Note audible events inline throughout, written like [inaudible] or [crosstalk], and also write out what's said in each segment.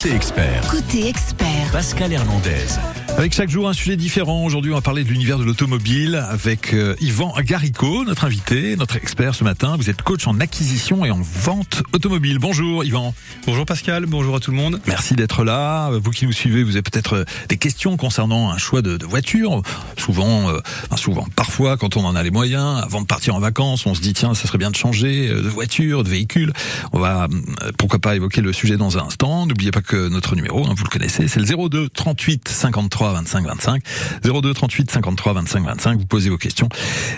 Côté expert, Côté expert, Pascal Hernandez. Avec chaque jour un sujet différent. Aujourd'hui, on va parler de l'univers de l'automobile avec euh, Yvan Garicot, notre invité, notre expert ce matin. Vous êtes coach en acquisition et en vente automobile. Bonjour Yvan. Bonjour Pascal, bonjour à tout le monde. Merci d'être là. Vous qui nous suivez, vous avez peut-être euh, des questions concernant un choix de, de voiture. Souvent, euh, enfin souvent, parfois, quand on en a les moyens, avant de partir en vacances, on se dit tiens, ça serait bien de changer de voiture, de véhicule. On va euh, pourquoi pas évoquer le sujet dans un instant. N'oubliez pas que notre numéro, hein, vous le connaissez, c'est le 02 38 53 25 25. 02 38 53 25 25. Vous posez vos questions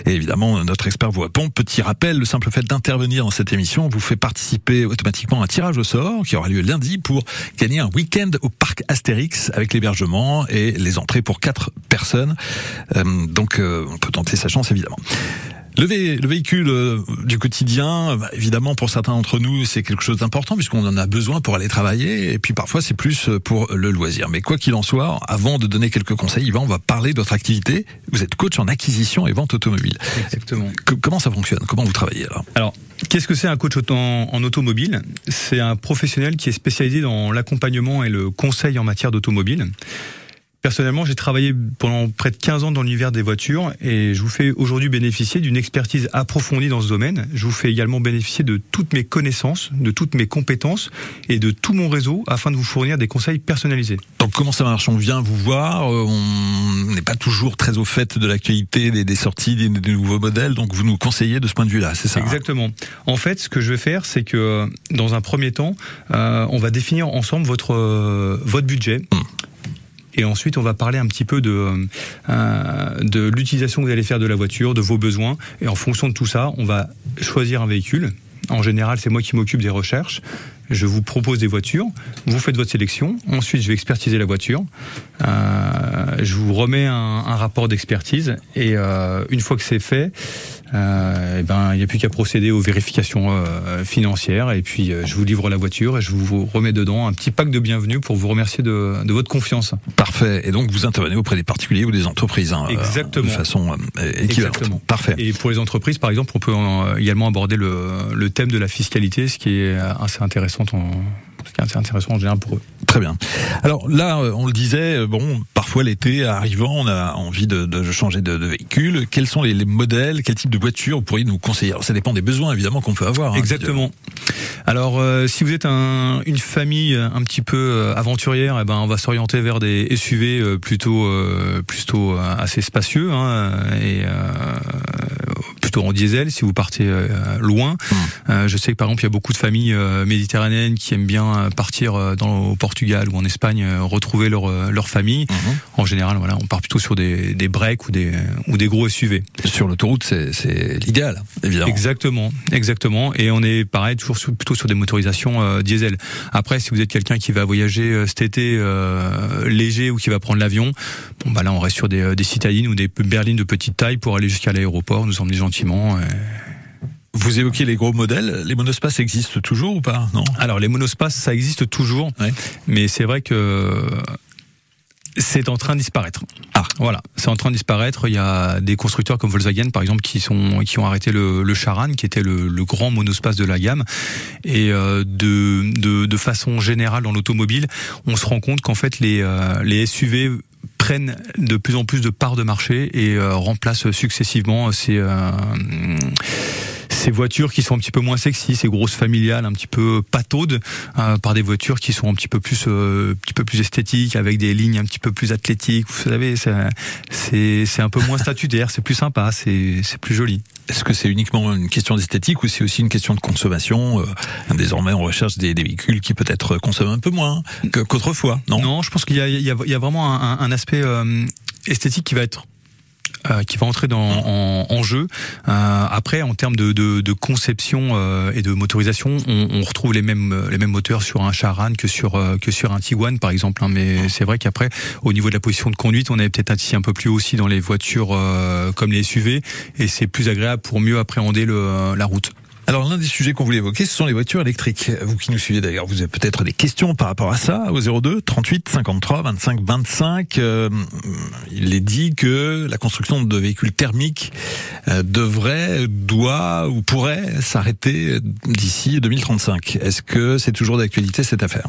et évidemment notre expert vous répond. Petit rappel, le simple fait d'intervenir dans cette émission vous fait participer automatiquement à un tirage au sort qui aura lieu lundi pour gagner un week-end au parc Astérix avec l'hébergement et les entrées pour quatre personnes. Euh, donc euh, on peut tenter sa chance évidemment. Le, vé- le véhicule euh, du quotidien, bah, évidemment pour certains d'entre nous c'est quelque chose d'important puisqu'on en a besoin pour aller travailler et puis parfois c'est plus euh, pour le loisir. Mais quoi qu'il en soit, avant de donner quelques conseils, Yvan, on va parler de votre activité. Vous êtes coach en acquisition et vente automobile. Exactement. Que- comment ça fonctionne? Comment vous travaillez alors? Alors, qu'est-ce que c'est un coach en automobile? C'est un professionnel qui est spécialisé dans l'accompagnement et le conseil en matière d'automobile. Personnellement, j'ai travaillé pendant près de 15 ans dans l'univers des voitures et je vous fais aujourd'hui bénéficier d'une expertise approfondie dans ce domaine. Je vous fais également bénéficier de toutes mes connaissances, de toutes mes compétences et de tout mon réseau afin de vous fournir des conseils personnalisés. Donc comment ça marche? On vient vous voir, euh, on n'est pas toujours très au fait de l'actualité, des, des sorties, des, des nouveaux modèles, donc vous nous conseillez de ce point de vue-là, c'est ça hein? Exactement. En fait, ce que je vais faire, c'est que euh, dans un premier temps, euh, on va définir ensemble votre euh, votre budget. Et ensuite, on va parler un petit peu de euh, de l'utilisation que vous allez faire de la voiture, de vos besoins. Et en fonction de tout ça, on va choisir un véhicule. En général, c'est moi qui m'occupe des recherches. Je vous propose des voitures. Vous faites votre sélection. Ensuite, je vais expertiser la voiture. Euh, je vous remets un, rapport d'expertise. Et euh, une fois que c'est fait, euh, eh ben, il n'y a plus qu'à procéder aux vérifications euh, financières. Et puis, euh, je vous livre la voiture et je vous remets dedans un petit pack de bienvenue pour vous remercier de, de votre confiance. Parfait. Et donc vous intervenez auprès des particuliers ou des entreprises, hein, euh, Exactement. de façon euh, équivalente. Exactement. Parfait. Et pour les entreprises, par exemple, on peut euh, également aborder le, le thème de la fiscalité, ce qui est assez intéressant ce qui est assez intéressant en général pour eux. Très bien. Alors là, euh, on le disait, euh, bon, parfois l'été arrivant, on a envie de, de changer de, de véhicule. Quels sont les, les modèles, quel type de voiture vous pourriez nous conseiller? Alors ça dépend des besoins évidemment qu'on peut avoir. hein. Exactement. Alors, euh, si vous êtes un, une famille un petit peu aventurière, eh ben, on va s'orienter vers des SUV plutôt, euh, plutôt assez spacieux hein, et euh, plutôt en diesel. Si vous partez euh, loin, Euh, je sais que par exemple, il y a beaucoup de familles euh, méditerranéennes qui aiment bien partir dans au Portugal ou en Espagne retrouver leur leur famille. Mhm. En général, voilà, on part plutôt sur des des breaks ou des ou des gros SUV. Sur l'autoroute, c'est c'est l'idéal, évidemment. Exactement, exactement. Et on est pareil toujours sur- plutôt sur des motorisations euh, diesel. Après, si vous êtes quelqu'un qui va voyager euh, cet été euh, léger ou qui va prendre l'avion, bon bah là on reste sur des, des citadines ou des berlines de petite taille pour aller jusqu'à l'aéroport, nous emmener gentiment. Euh. Vous évoquez les gros modèles. Les monospaces existent toujours ou pas? Non. Alors les monospaces, ça existe toujours, Ouais. mais c'est vrai que c'est en train de disparaître. Ah. Voilà, c'est en train de disparaître. Il y a des constructeurs comme Volkswagen, par exemple, qui sont qui ont arrêté le, le Charan, qui était le, le grand monospace de la gamme. Et euh, de, de de façon générale dans l'automobile, on se rend compte qu'en fait les euh, les SUV prennent de plus en plus de parts de marché et euh, remplacent successivement ces euh, ces voitures qui sont un petit peu moins sexy, ces grosses familiales un petit peu pataudes, euh, par des voitures qui sont un petit peu plus, euh, un petit peu plus esthétiques, avec des lignes un petit peu plus athlétiques. Vous savez, c'est un peu moins statutaire, c'est plus sympa, c'est plus joli. Est-ce que c'est uniquement une question d'esthétique ou c'est aussi une question de consommation Euh, Désormais, on recherche des, des véhicules qui peut-être consomment un peu moins qu'autrefois, non, Non, je pense qu'il y y, y a vraiment un, un- un aspect euh, esthétique qui va être euh, qui va entrer dans, en, en jeu. Euh, après, en termes de, de, de conception euh, et de motorisation, on, on retrouve les mêmes les mêmes moteurs sur un Charan que sur euh, que sur un Tiguan, par exemple. hein. mais c'est vrai qu'après, au niveau de la position de conduite, on est peut-être ici un peu plus haut aussi dans les voitures euh, comme les SUV, et c'est plus agréable pour mieux appréhender le, la route. Alors l'un des sujets qu'on voulait évoquer, ce sont les voitures électriques. Vous qui nous suivez d'ailleurs, vous avez peut-être des questions par rapport à ça au 02 38 53 25 25. Euh, il est dit que la construction de véhicules thermiques euh, devrait, doit ou pourrait s'arrêter d'ici 2035. Est-ce que c'est toujours d'actualité cette affaire?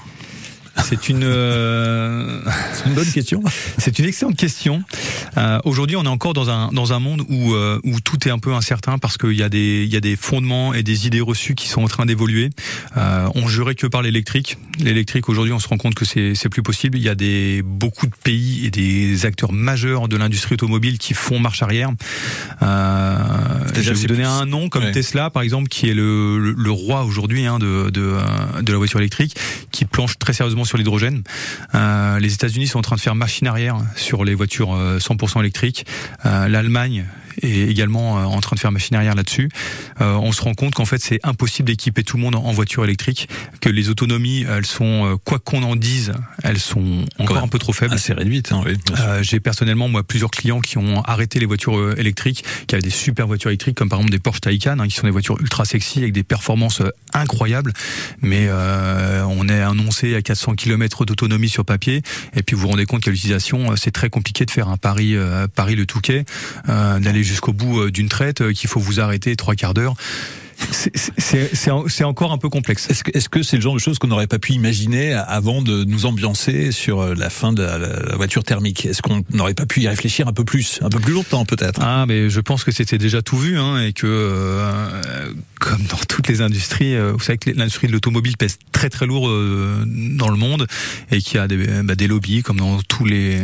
C'est une, euh... [laughs] une bonne question. c'est une excellente question. Euh, Aujourd'hui, on est encore dans un dans un monde où euh, où tout est un peu incertain parce qu'il y a des il y a des fondements et des idées reçues qui sont en train d'évoluer. Euh, on jurait que par l'électrique. L'électrique aujourd'hui, on se rend compte que c'est c'est plus possible. Il y a des beaucoup de pays et des acteurs majeurs de l'industrie automobile qui font marche arrière. Euh, je vais vous donner un nom comme Ouais. Tesla, par exemple, qui est le, le, le roi aujourd'hui hein, de, de, de la voiture électrique, qui planche très sérieusement sur l'hydrogène. Euh, les États-Unis sont en train de faire machine arrière sur les voitures euh, 100% électriques. Euh, L'Allemagne est également euh, en train de faire machine arrière là-dessus. Euh, on se rend compte qu'en fait c'est impossible d'équiper tout le monde en, voiture électrique, que les autonomies, elles sont, euh, quoi qu'on en dise, elles sont encore un peu trop faibles. Assez réduite, hein, oui. Euh, j'ai personnellement moi plusieurs clients qui ont arrêté les voitures euh, électriques, qui avaient des super voitures électriques comme par exemple des Porsche Taycan, hein, qui sont des voitures ultra sexy avec des performances incroyables, mais euh, on est annoncé à 400 km d'autonomie sur papier, et puis vous vous rendez compte qu'à l'utilisation c'est très compliqué de faire un Paris euh, Paris le Touquet, euh, jusqu'au bout euh, d'une traite, euh, qu'il faut vous arrêter trois quarts d'heure. C'est- C'est c'est en- c'est encore un peu complexe. Est-ce que c'est le genre de choses qu'on n'aurait pas pu imaginer avant de nous ambiancer sur euh, la fin de la, la voiture thermique? Est-ce qu'on n'aurait pas pu y réfléchir un peu plus, un peu plus longtemps peut-être? Ah, mais je pense que c'était déjà tout vu, hein, et que euh, comme dans toutes les industries, vous savez que l'industrie de l'automobile pèse très très lourd euh, dans le monde, et qu'il y a des, bah, des lobbies comme dans tous les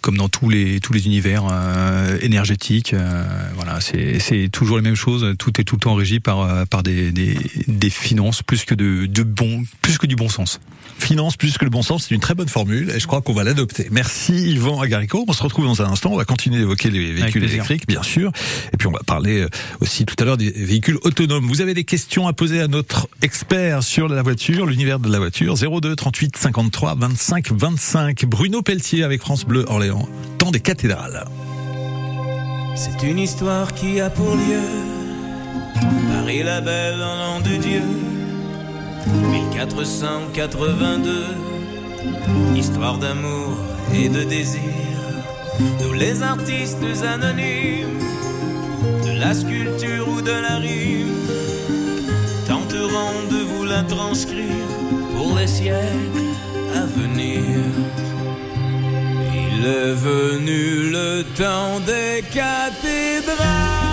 comme dans tous les tous les univers euh, énergétiques. euh, voilà, c'est c'est toujours les mêmes choses. Tout est tout le temps régi par par des, des des finances plus que de de bon plus que du bon sens. Finance plus que le bon sens, c'est une très bonne formule et je crois qu'on va l'adopter. Merci Yvan Agarico. On se retrouve dans un instant. On va continuer d'évoquer les véhicules électriques, bien sûr. Et puis on va parler aussi tout à l'heure des véhicules autonomes. Vous avez des questions à poser à notre expert sur la voiture, l'univers de la voiture. 02 38 53 25 25. Bruno Pelletier avec France Bleu Orléans. Temps des cathédrales. C'est une histoire qui a pour lieu Paris la belle en l'an de Dieu 1482 Histoire d'amour et de désir Nous les artistes anonymes De la sculpture ou de la rime la transcrire Pour les siècles à venir il est venu le temps des cathédrales.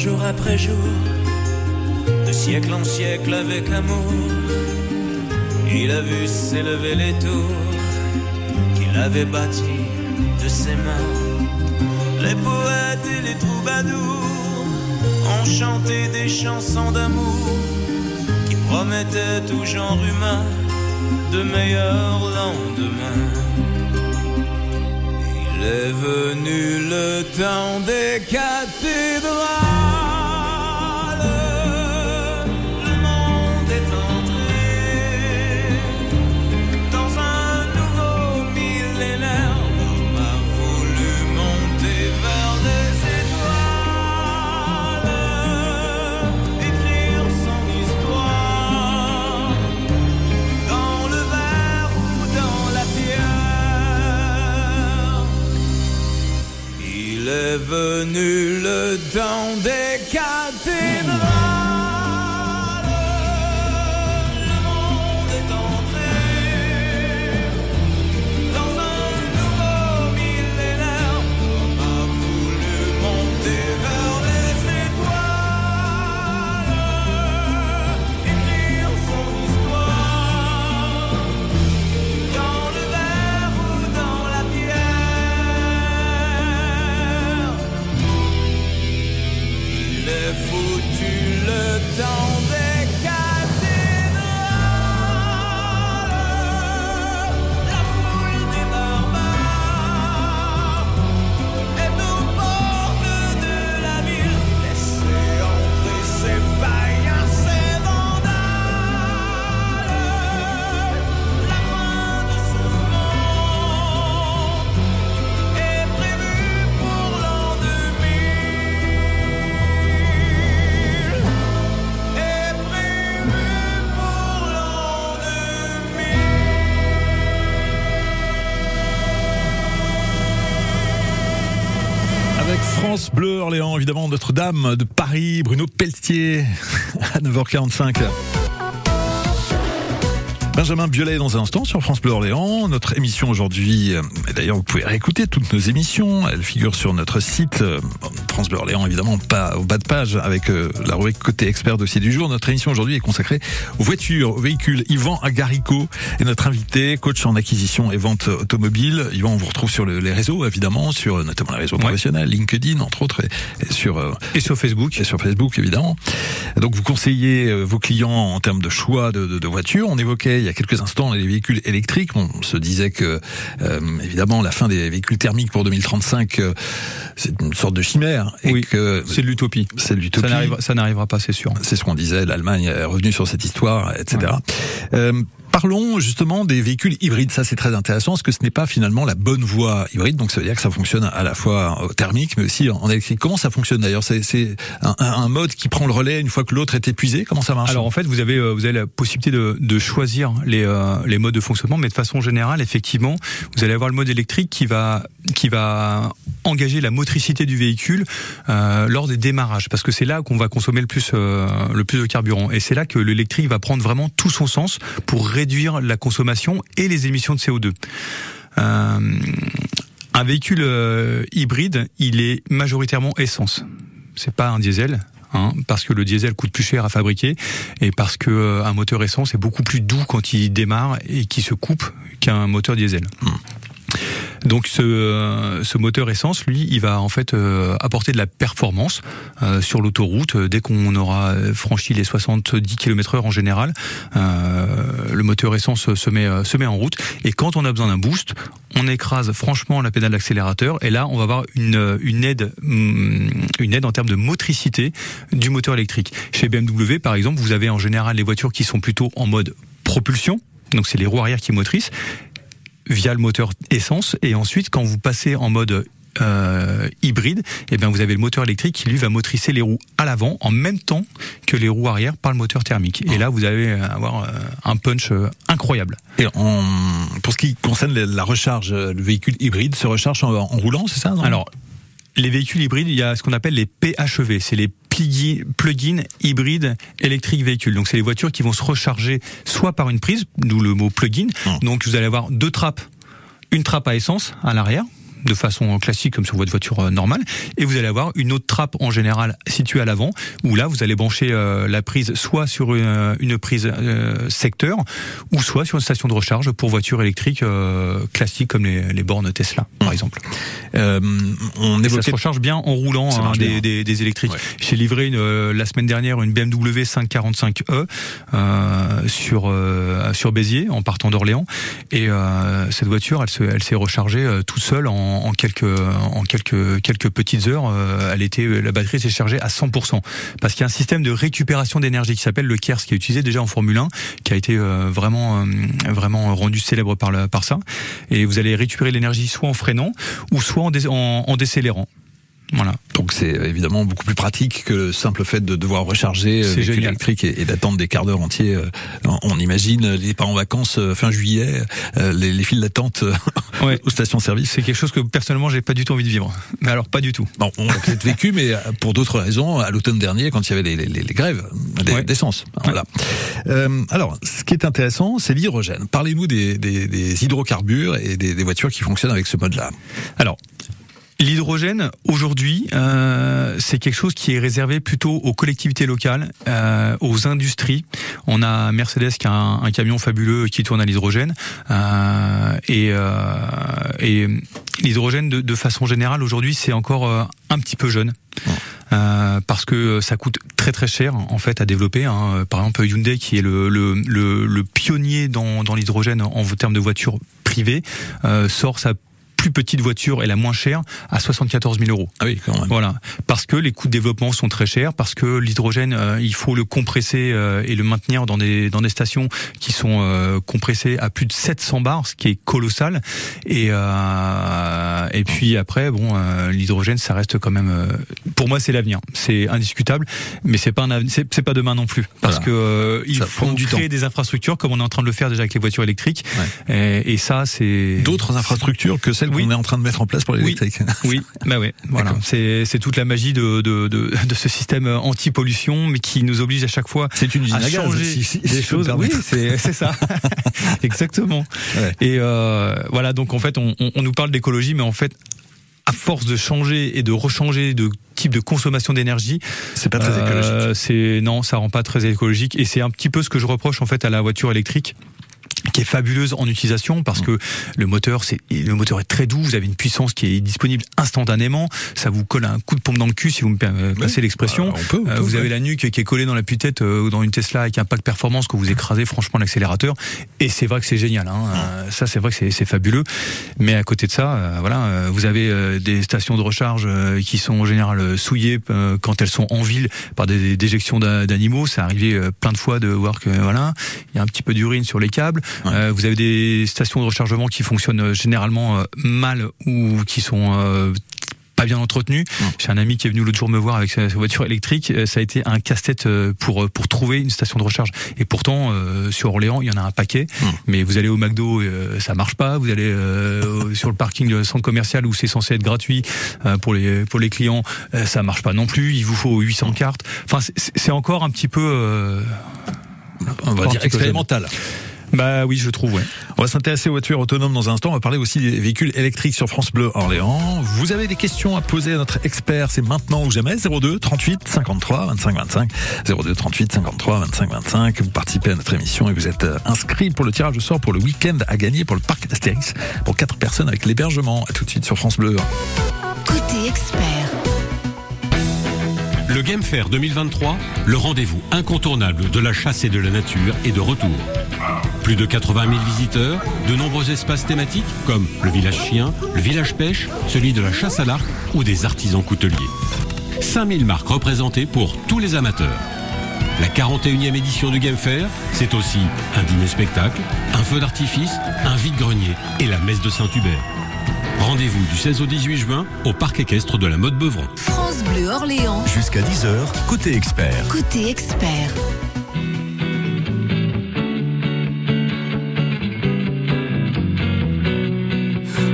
Jour après jour, de siècle en siècle avec amour, il a vu s'élever les tours qu'il avait bâties de ses mains. Les poètes et les troubadours ont chanté des chansons d'amour qui promettaient tout genre humain de meilleurs lendemains. Est venu le temps des cathédrales. Le temps des cathédrales. Bleu Orléans, évidemment Notre-Dame de Paris, Bruno Pelletier [laughs] à 9h45. Benjamin Biolay dans un instant sur France Bleu Orléans. Notre émission aujourd'hui, euh, d'ailleurs vous pouvez réécouter toutes nos émissions, elles figurent sur notre site euh, France Bleu Orléans, évidemment pas au bas de page avec euh, la rubrique côté expert dossier du jour. Notre émission aujourd'hui est consacrée aux voitures, aux véhicules. Yvan Agarico est notre invité, coach en acquisition et vente automobile. Yvan, on vous retrouve sur les réseaux évidemment, sur notamment les réseaux professionnels, LinkedIn entre autres, et, sur et sur Facebook et sur Facebook évidemment. Donc vous conseillez vos clients en termes de choix de, de, de voitures. On évoquait il y a quelques instants les véhicules électriques. On se disait que, euh, évidemment, la fin des véhicules thermiques pour 2035, euh, c'est une sorte de chimère. Et oui, que c'est de l'utopie. C'est de l'utopie. Ça n'arrivera pas, c'est sûr. C'est ce qu'on disait. L'Allemagne est revenue sur cette histoire, etc. Euh, Parlons justement des véhicules hybrides. Ça, c'est très intéressant parce que ce n'est pas finalement la bonne voie hybride? Donc, ça veut dire que ça fonctionne à la fois thermique, mais aussi en électrique. Comment ça fonctionne d'ailleurs? C'est un, un, mode qui prend le relais une fois que l'autre est épuisé? Comment ça marche? Alors, en fait, vous avez euh, vous avez la possibilité de, de choisir les euh, les modes de fonctionnement, mais de façon générale, effectivement, vous allez avoir le mode électrique qui va qui va engager la motricité du véhicule euh, lors des démarrages, parce que c'est là qu'on va consommer le plus euh, le plus de carburant, et c'est là que l'électrique va prendre vraiment tout son sens pour réduire la consommation et les émissions de CO2. Euh, un véhicule euh, hybride, il est majoritairement essence. C'est pas un diesel. Hein, parce que le diesel coûte plus cher à fabriquer et parce que euh, un moteur essence est beaucoup plus doux quand il démarre et qui se coupe qu'un moteur diesel. Mmh. Donc ce, euh, ce, moteur essence, lui, il va en fait euh, apporter de la performance euh, sur l'autoroute. Dès qu'on aura franchi les 70 km/h en général, le moteur essence se met, se met en route. Et quand on a besoin d'un boost, on écrase franchement la pédale d'accélérateur. Et là, on va avoir une, une aide, mm, une aide en termes de motricité du moteur électrique. Chez BMW, par exemple, vous avez en général les voitures qui sont plutôt en mode propulsion. Donc c'est les roues arrière qui motrissent via le moteur essence. Et ensuite, quand vous passez en mode euh, hybride, et eh bien vous avez le moteur électrique qui lui va motricer les roues à l'avant en même temps que les roues arrière par le moteur thermique. Et là, vous allez avoir euh, un punch euh, incroyable. Et en, pour ce qui concerne la recharge, le véhicule hybride se recharge en, roulant, c'est ça Alors, les véhicules hybrides, il y a ce qu'on appelle les PHEV, c'est les plug-in hybride électrique véhicule. Donc c'est les voitures qui vont se recharger soit par une prise, d'où le mot plug-in. Mmh. Donc vous allez avoir deux trappes, une trappe à essence à l'arrière de façon classique comme sur votre voiture euh, normale et vous allez avoir une autre trappe en général située à l'avant où là vous allez brancher euh, la prise soit sur une, euh, une prise secteur ou soit sur une station de recharge pour voitures électriques classiques comme les, les, bornes Tesla par mmh. exemple. On évoquait... ça se recharge bien en roulant hein, des, des, des, électriques. J'ai livré une, la semaine dernière une BMW 545e euh, sur sur Béziers en partant d'Orléans et cette voiture elle elle s'est rechargée toute seule en en, quelques en quelques quelques petites heures, euh, elle était la batterie s'est chargée à 100% parce qu'il y a un système de récupération d'énergie qui s'appelle le KERS qui est utilisé déjà en Formule 1 qui a été euh, vraiment euh, vraiment rendu célèbre par par ça et vous allez récupérer l'énergie soit en freinant ou soit en, en décélérant. Voilà. Donc c'est évidemment beaucoup plus pratique que le simple fait de devoir recharger euh, véhicule électrique et, d'attendre des quarts d'heure entiers. Euh, on imagine les pas en vacances euh, fin juillet, les, les files d'attente ouais. [laughs] aux stations-service. C'est quelque chose que personnellement j'ai pas du tout envie de vivre. Mais alors pas du tout. Bon, on l'a peut-être [laughs] vécu, mais pour d'autres raisons. À l'automne dernier, quand il y avait les, les, les grèves d'essence. Voilà. Euh, alors, ce qui est intéressant, c'est l'hydrogène. Parlez-nous des, des, des, hydrocarbures et des, des voitures qui fonctionnent avec ce mode-là. Alors, L'hydrogène, aujourd'hui, euh, c'est quelque chose qui est réservé plutôt aux collectivités locales, euh, aux industries. On a Mercedes qui a un, camion fabuleux qui tourne à l'hydrogène. Euh, et, euh, et l'hydrogène, de, de, façon générale, aujourd'hui, c'est encore euh, un petit peu jeune. Euh, parce que ça coûte très très cher en fait à développer. Hein. Par exemple Hyundai qui est le, le, le, le pionnier dans, dans l'hydrogène en termes de voitures privées euh, sort sa plus petite voiture et la moins chère à 74 000 euros. Ah oui, quand même. Voilà, parce que les coûts de développement sont très chers, parce que l'hydrogène, euh, il faut le compresser euh, et le maintenir dans des dans des stations qui sont euh, compressées à plus de 700 bars, ce qui est colossal. Et et puis après, bon, l'hydrogène, ça reste quand même, pour moi, c'est l'avenir, c'est indiscutable, mais c'est pas un c'est pas demain non plus, parce que il faut créer des infrastructures comme on est en train de le faire déjà avec les voitures électriques. Et, et ça, c'est d'autres infrastructures que celles qu'on est en train de mettre en place pour l'électrique. [laughs] Oui, bah ouais, voilà. C'est c'est toute la magie de, de, de, de ce système anti-pollution, mais qui nous oblige à chaque fois c'est une à changer des choses. Oui, c'est c'est ça, [laughs] [laughs] exactement. Ouais. Et euh, voilà, donc en fait, on, on nous parle d'écologie, mais en fait, à force de changer et de rechanger de type de consommation d'énergie, c'est pas très écologique. Euh, c'est non, ça rend pas très écologique et c'est un petit peu ce que je reproche en fait à la voiture électrique qui est fabuleuse en utilisation parce que le moteur c'est le moteur est très doux, vous avez une puissance qui est disponible instantanément, ça vous colle un coup de pompe dans le cul si vous me passez l'expression. Bah, vous avez la nuque qui est collée dans la tue-tête euh, dans une Tesla avec un pack performance que vous écrasez franchement l'accélérateur et c'est vrai que c'est génial hein. Euh, ça c'est vrai que c'est fabuleux. Mais à côté de ça euh, voilà vous avez des stations de recharge qui sont en général souillées quand elles sont en ville par des déjections d'animaux, ça arrivé plein de fois de voir que voilà, il y a un petit peu d'urine sur les câbles euh, vous avez des stations de rechargement qui fonctionnent euh, généralement euh, mal ou qui sont pas bien entretenu. J'ai un ami qui est venu l'autre jour me voir avec sa voiture électrique. Ça a été un casse-tête pour pour trouver une station de recharge. Et pourtant, sur Orléans, il y en a un paquet. Mais vous allez au McDo, ça marche pas. Vous allez sur le parking du centre commercial où c'est censé être gratuit pour les pour les clients, ça marche pas non plus. Il vous faut 800 cartes. Enfin, c'est encore un petit peu, on va dire expérimental. Bah oui, je trouve, ouais. On va s'intéresser aux voitures autonomes dans un instant. On va parler aussi des véhicules électriques sur France Bleu Orléans. Vous avez des questions à poser à notre expert, c'est maintenant ou jamais. 02 38 53 25 25. 02 38 53 25 25. Vous participez à notre émission et vous êtes euh, inscrit pour le tirage au sort pour le week-end à gagner pour le parc d'Astérix pour quatre personnes avec l'hébergement. À tout de suite sur France Bleu. Côté expert. Le Game Fair 2023, le rendez-vous incontournable de la chasse et de la nature est de retour. Plus de 80 000 visiteurs, de nombreux espaces thématiques comme le village chien, le village pêche, celui de la chasse à l'arc ou des artisans couteliers. 5000 marques représentées pour tous les amateurs. La 41e édition du Game Fair, c'est aussi un dîner spectacle, un feu d'artifice, un vide-grenier et la messe de Saint-Hubert. Rendez-vous du 16 au 18 juin au parc équestre de la Mode Beuvron. France Bleu Orléans. Jusqu'à 10h, côté expert. Côté expert.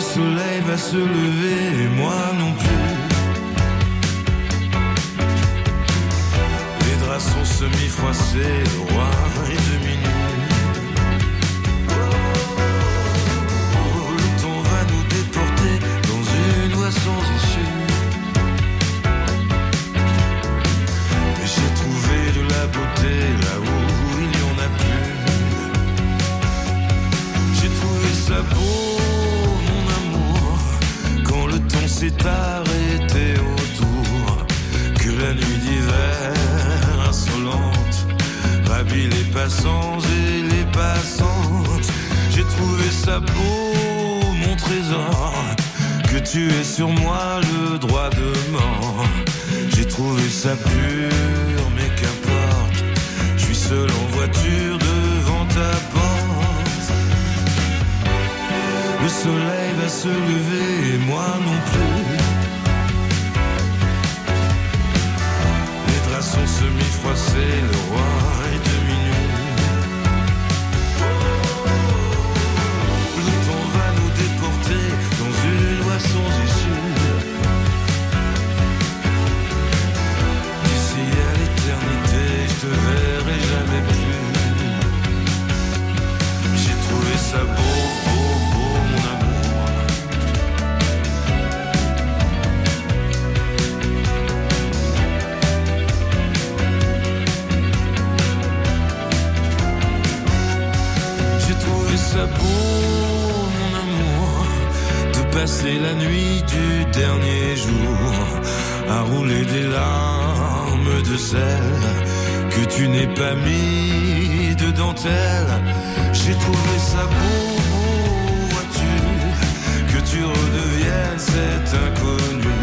Le soleil va se lever et moi non plus. Les draps sont semi-froissés, sur moi le droit de mort. J'ai trouvé ça pur, mais qu'importe, je suis seul en voiture devant ta porte. Le soleil va se lever et moi non plus. Les draps sont semi-froissés, le roi sans issue. D'ici à l'éternité, je te verrai jamais plus. J'ai trouvé ça beau, derniers jours à rouler des larmes de sel que tu n'es pas mis de dentelle. J'ai trouvé ça beau, vois-tu, que tu redeviennes cet inconnu.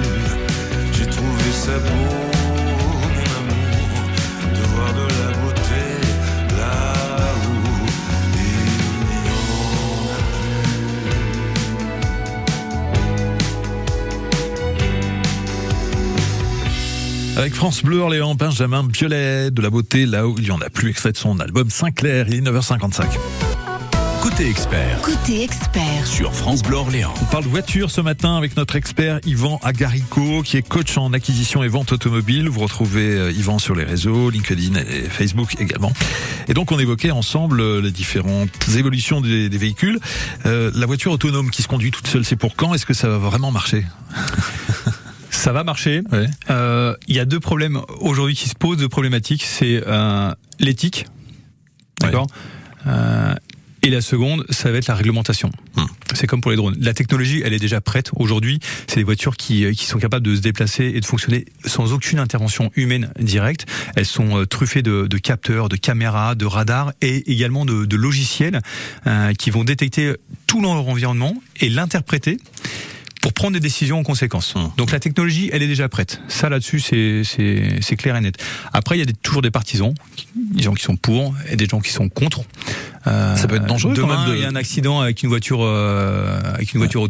J'ai trouvé ça beau. France Bleu Orléans, Benjamin Biolay, de la beauté là où il y en a plus, extrait de son album Sinclair, il est 9h55. Côté expert Côté expert. sur France Bleu Orléans. On parle voiture ce matin avec notre expert Yvan Agarico, qui est coach en acquisition et vente automobile. Vous retrouvez euh, Yvan sur les réseaux, LinkedIn et Facebook également. Et donc on évoquait ensemble euh, les différentes évolutions des, des véhicules. Euh, la voiture autonome qui se conduit toute seule, c'est pour quand? Est-ce que ça va vraiment marcher? Ça va marcher. Ouais. Euh, Il y a deux problèmes aujourd'hui qui se posent, deux problématiques. C'est euh, l'éthique, d'accord, Euh, et la seconde, ça va être la réglementation. Hmm. C'est comme pour les drones. La technologie, elle est déjà prête. Aujourd'hui, c'est des voitures qui, qui sont capables de se déplacer et de fonctionner sans aucune intervention humaine directe. Elles sont truffées de, de capteurs, de caméras, de radars et également de, de logiciels euh, qui vont détecter tout leur environnement et l'interpréter pour prendre des décisions en conséquence. Hum. Donc la technologie, elle est déjà prête. Ça là-dessus, c'est clair et net. Après, il y a des, toujours des partisans, des gens qui sont pour et des gens qui sont contre. Euh, Ça peut être dangereux quand Demain, même de- il y a un accident avec une voiture euh, avec une voiture